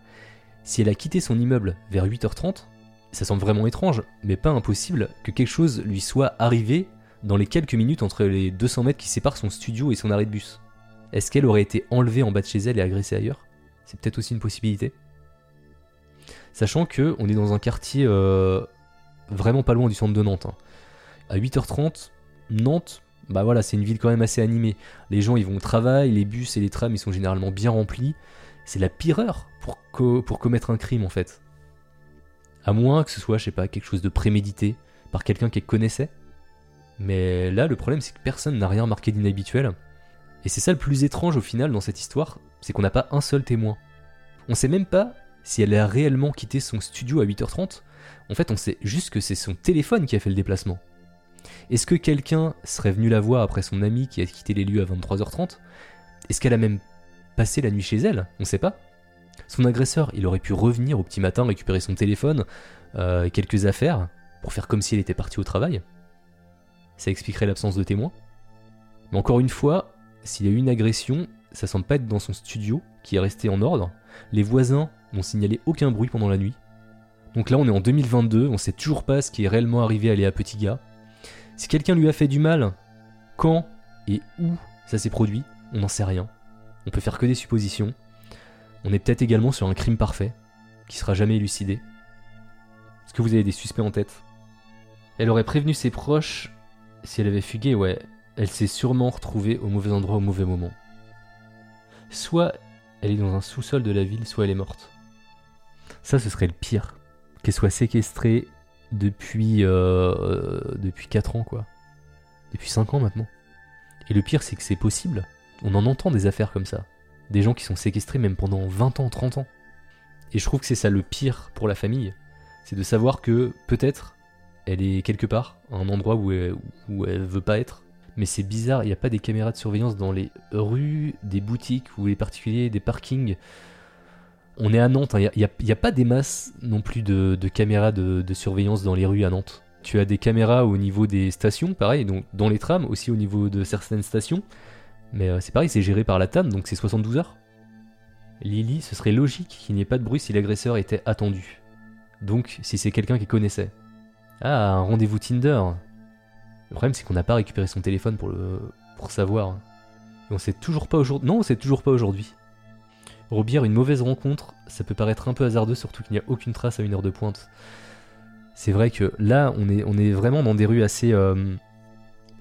Si elle a quitté son immeuble vers 8h30, ça semble vraiment étrange, mais pas impossible que quelque chose lui soit arrivé dans les quelques minutes entre les 200 mètres qui séparent son studio et son arrêt de bus. Est-ce qu'elle aurait été enlevée en bas de chez elle et agressée ailleurs? C'est peut-être aussi une possibilité. Sachant que on est dans un quartier euh, vraiment pas loin du centre de Nantes. Hein. À 8h30, Nantes, bah voilà, c'est une ville quand même assez animée. Les gens ils vont au travail, les bus et les trams ils sont généralement bien remplis. C'est la pire heure pour, pour commettre un crime en fait. À moins que ce soit, je sais pas, quelque chose de prémédité par quelqu'un qu'elle connaissait. Mais là, le problème, c'est que personne n'a rien marqué d'inhabituel. Et c'est ça le plus étrange au final dans cette histoire, c'est qu'on n'a pas un seul témoin. On sait même pas si elle a réellement quitté son studio à 8h30. En fait, on sait juste que c'est son téléphone qui a fait le déplacement. Est-ce que quelqu'un serait venu la voir après son ami qui a quitté les lieux à 23h30 Est-ce qu'elle a même passé la nuit chez elle? On sait pas. Son agresseur, il aurait pu revenir au petit matin récupérer son téléphone, euh, et quelques affaires, pour faire comme si elle était partie au travail. Ça expliquerait l'absence de témoins. Mais encore une fois, s'il y a eu une agression, ça semble pas être dans son studio, qui est resté en ordre. Les voisins n'ont signalé aucun bruit pendant la nuit. Donc là, on est en 2022, on sait toujours pas ce qui est réellement arrivé à Léa Petitga. Si quelqu'un lui a fait du mal, quand et où ça s'est produit, on n'en sait rien. On peut faire que des suppositions. On est peut-être également sur un crime parfait, qui sera jamais élucidé. Est-ce que vous avez des suspects en tête? Elle aurait prévenu ses proches si elle avait fugué, ouais. Elle s'est sûrement retrouvée au mauvais endroit au mauvais moment. Soit elle est dans un sous-sol de la ville, soit elle est morte. Ça, ce serait le pire. Qu'elle soit séquestrée depuis, euh, depuis 4 ans, quoi. Depuis 5 ans maintenant. Et le pire, c'est que c'est possible. On en entend des affaires comme ça. Des gens qui sont séquestrés même pendant 20 ans, 30 ans. Et je trouve que c'est ça le pire pour la famille. C'est de savoir que peut-être elle est quelque part, un endroit où elle, veut pas être. Mais c'est bizarre, il n'y a pas des caméras de surveillance dans les rues, des boutiques ou les particuliers, des parkings. On est à Nantes, il n'y a, pas des masses non plus de, caméras de, surveillance dans les rues à Nantes. Tu as des caméras au niveau des stations, pareil, donc dans les trams, aussi au niveau de certaines stations. Mais euh, c'est pareil, c'est géré par la TAM, donc c'est 72 heures. Lily, ce serait logique qu'il n'y ait pas de bruit si l'agresseur était attendu. Donc, si c'est quelqu'un qui connaissait. Ah, un rendez-vous Tinder. Le problème, c'est qu'on n'a pas récupéré son téléphone pour, le, pour savoir. Et on sait toujours pas aujourd'hui. Non, on sait toujours pas aujourd'hui. Robière, une mauvaise rencontre, ça peut paraître un peu hasardeux, surtout qu'il n'y a aucune trace à une heure de pointe. C'est vrai que là, on est, on est vraiment dans des rues assez, euh,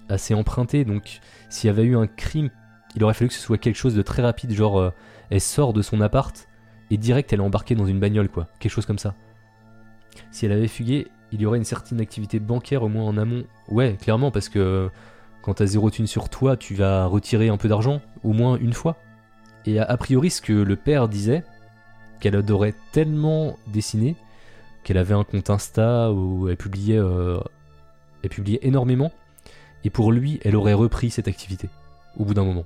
assez empruntées, donc s'il y avait eu un crime, il aurait fallu que ce soit quelque chose de très rapide, genre euh, elle sort de son appart et direct elle est embarquée dans une bagnole, quoi, quelque chose comme ça. Si elle avait fugué, il y aurait une certaine activité bancaire au moins en amont. Ouais, clairement, parce que quand t'as zéro thune sur toi, tu vas retirer un peu d'argent, au moins une fois. Et a, priori, ce que le père disait, qu'elle adorait tellement dessiner, qu'elle avait un compte Insta où elle publiait, euh, elle publiait énormément, et pour lui, elle aurait repris cette activité, au bout d'un moment.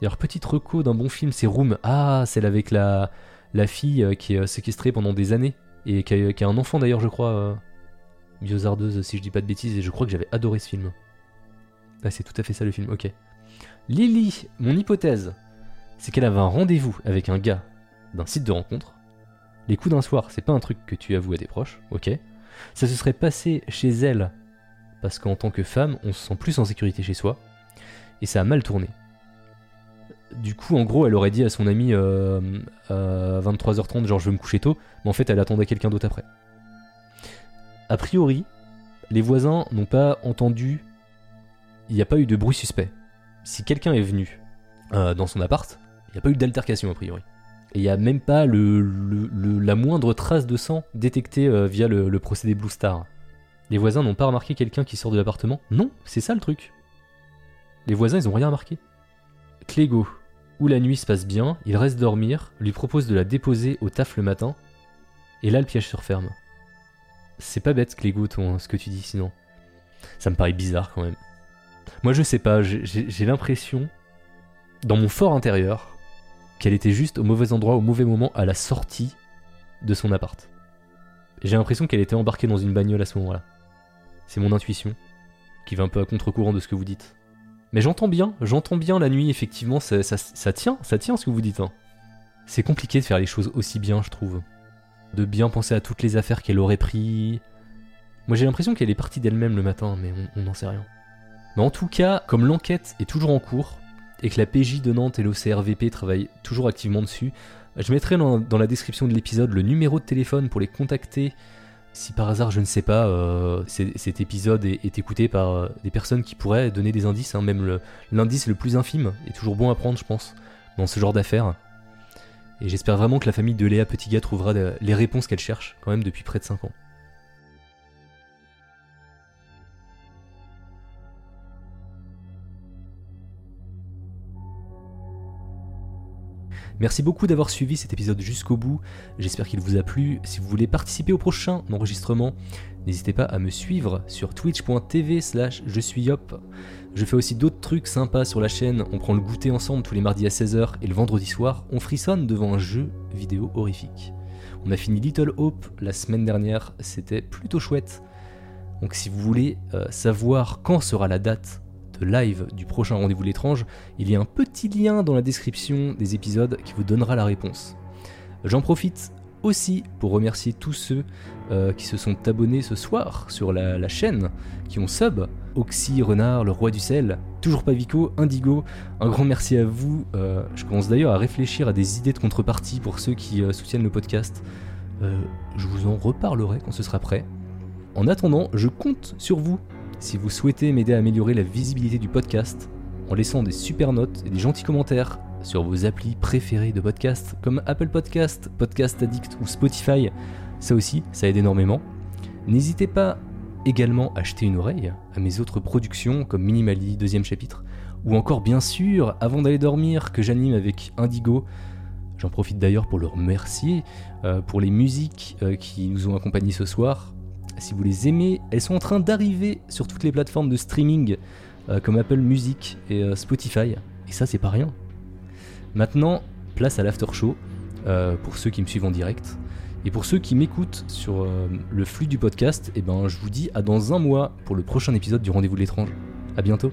D'ailleurs, petite reco d'un bon film, c'est Room. Ah, celle avec la, la fille euh, qui est séquestrée pendant des années et qui a, un enfant d'ailleurs, je crois, euh, biozardeuse, si je dis pas de bêtises, et je crois que j'avais adoré ce film. Ah, c'est tout à fait ça le film, ok. Lily, mon hypothèse, c'est qu'elle avait un rendez-vous avec un gars d'un site de rencontre. Les coups d'un soir, c'est pas un truc que tu avoues à tes proches, ok. Ça se serait passé chez elle, parce qu'en tant que femme, on se sent plus en sécurité chez soi, et ça a mal tourné. Du coup, en gros, elle aurait dit à son ami à 23h30, genre je veux me coucher tôt, mais en fait, elle attendait quelqu'un d'autre après. A priori, les voisins n'ont pas entendu. Il n'y a pas eu de bruit suspect. Si quelqu'un est venu euh, dans son appart, il n'y a pas eu d'altercation a priori. Et il n'y a même pas la moindre trace de sang détectée euh, via le, procédé Blue Star. Les voisins n'ont pas remarqué quelqu'un qui sort de l'appartement? Non, c'est ça le truc. Les voisins, ils ont rien remarqué. Clégo, où la nuit se passe bien, il reste dormir, lui propose de la déposer au taf le matin, et là le piège se referme. C'est pas bête, Clégo, ton, ce que tu dis sinon. Ça me paraît bizarre quand même. Moi je sais pas, j'ai l'impression, dans mon fort intérieur, qu'elle était juste au mauvais endroit, au mauvais moment, à la sortie de son appart. J'ai l'impression qu'elle était embarquée dans une bagnole à ce moment-là. C'est mon intuition, qui va un peu à contre-courant de ce que vous dites. Mais j'entends bien, j'entends bien la nuit, effectivement, ça, tient, ça tient ce que vous dites. Hein. C'est compliqué de faire les choses aussi bien, je trouve. De bien penser à toutes les affaires qu'elle aurait pris. Moi j'ai l'impression qu'elle est partie d'elle-même le matin, mais on n'en sait rien. Mais en tout cas, comme l'enquête est toujours en cours, et que la PJ de Nantes et l'OCRVP travaillent toujours activement dessus, je mettrai dans la description de l'épisode le numéro de téléphone pour les contacter si par hasard, je ne sais pas, euh, cet épisode est, écouté par euh, des personnes qui pourraient donner des indices, hein, même l'indice le, plus infime est toujours bon à prendre, je pense, dans ce genre d'affaires. Et j'espère vraiment que la famille de Léa Petitgat trouvera les réponses qu'elle cherche, quand même depuis près de 5 ans. Merci beaucoup d'avoir suivi cet épisode jusqu'au bout, j'espère qu'il vous a plu. Si vous voulez participer au prochain enregistrement, n'hésitez pas à me suivre sur twitch.tv slash je suis yop. Je fais aussi d'autres trucs sympas sur la chaîne, on prend le goûter ensemble tous les mardis à 16h et le vendredi soir, on frissonne devant un jeu vidéo horrifique. On a fini Little Hope la semaine dernière, c'était plutôt chouette. Donc si vous voulez euh, savoir quand sera la date live du prochain rendez-vous l'étrange, il y a un petit lien dans la description des épisodes qui vous donnera la réponse. J'en profite aussi pour remercier tous ceux euh, qui se sont abonnés ce soir sur la, chaîne, qui ont sub, Oxy, Renard, le roi du sel, toujours pas Vico, Indigo, un grand merci à vous. Euh, je commence d'ailleurs à réfléchir à des idées de contrepartie pour ceux qui euh, soutiennent le podcast. je vous en reparlerai quand ce sera prêt. En attendant, je compte sur vous si vous souhaitez m'aider à améliorer la visibilité du podcast en laissant des super notes et des gentils commentaires sur vos applis préférés de podcast comme Apple Podcast, Podcast Addict ou Spotify, ça aussi, ça aide énormément. N'hésitez pas également à acheter une oreille à mes autres productions comme Minimali, deuxième chapitre, ou encore bien sûr Avant d'aller dormir que j'anime avec Indigo. J'en profite d'ailleurs pour le remercier euh, pour les musiques euh, qui nous ont accompagnés ce soir. Si vous les aimez, elles sont en train d'arriver sur toutes les plateformes de streaming euh, comme Apple Music et Spotify. Et ça, c'est pas rien. Maintenant, place à l'after show pour ceux qui me suivent en direct. Et pour ceux qui m'écoutent sur le flux du podcast, eh ben, je vous dis à dans un mois pour le prochain épisode du Rendez-vous de l'étrange. A bientôt.